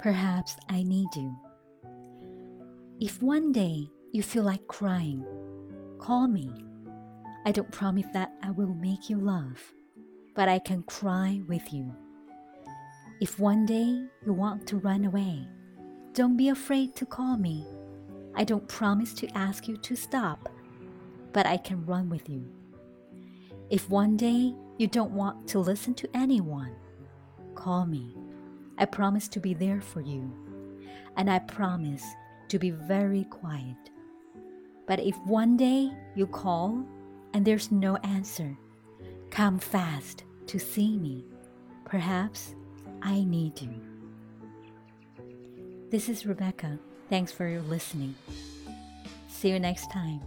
Perhaps I need you. If one day you feel like crying, call me. I don't promise that I will make you laugh, but I can cry with you. If one day you want to run away, don't be afraid to call me. I don't promise to ask you to stop, but I can run with you. If one day you don't want to listen to anyone, call me. I promise to be there for you, and I promise to be very quiet. But if one day you call and there's no answer, come fast to see me. Perhaps I need you. This is Rebecca. Thanks for your listening. See you next time.